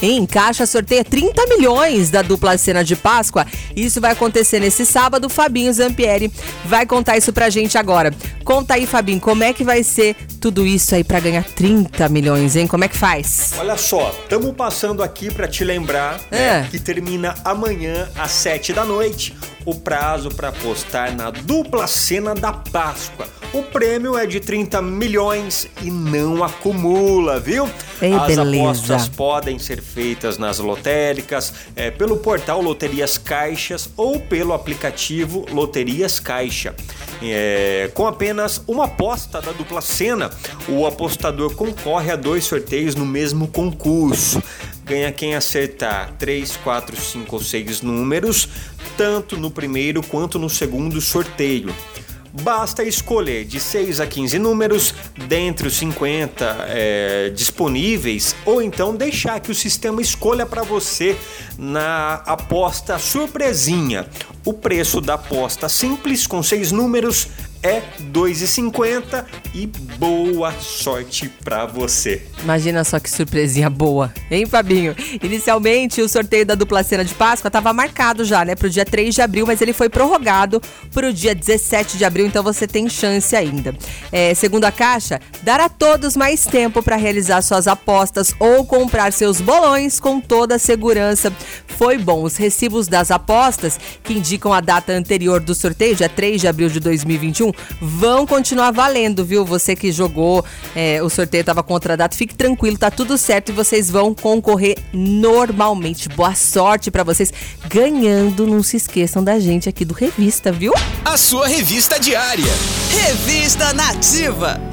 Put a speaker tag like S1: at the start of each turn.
S1: Em Caixa sorteia 30 milhões da dupla cena de Páscoa. Isso vai acontecer nesse sábado. Fabinho Zampieri vai contar isso pra gente agora. Conta aí, Fabinho, como é que vai ser tudo isso aí para ganhar 30 milhões, hein? Como é que faz?
S2: Olha só, estamos passando aqui para te lembrar né, é. né, que termina amanhã às 7 da noite o prazo para apostar na dupla cena da Páscoa. O prêmio é de 30 milhões e não acumula, viu?
S1: Ei,
S2: As
S1: beleza.
S2: apostas podem ser feitas nas lotéricas, é, pelo portal Loterias Caixas ou pelo aplicativo Loterias Caixa. É, com apenas uma aposta da dupla cena, o apostador concorre a dois sorteios no mesmo concurso ganha quem acertar 3, 4, 5 ou 6 números, tanto no primeiro quanto no segundo sorteio. Basta escolher de 6 a 15 números dentre os 50 é, disponíveis ou então deixar que o sistema escolha para você na aposta surpresinha. O preço da aposta simples com seis números é 2,50 e boa sorte para você.
S1: Imagina só que surpresinha boa, hein, Fabinho? Inicialmente, o sorteio da dupla cena de Páscoa estava marcado já, né, pro dia 3 de abril, mas ele foi prorrogado pro dia 17 de abril, então você tem chance ainda. É, segundo a Caixa, dar a todos mais tempo para realizar suas apostas ou comprar seus bolões com toda a segurança. Foi bom. Os recibos das apostas, que indicam a data anterior do sorteio, dia 3 de abril de 2021, vão continuar valendo, viu? Você que jogou, é, o sorteio estava contra a data, fique tranquilo, tá tudo certo e vocês vão concorrer normalmente. Boa sorte para vocês ganhando. Não se esqueçam da gente aqui do Revista, viu?
S3: A sua revista diária. Revista Nativa.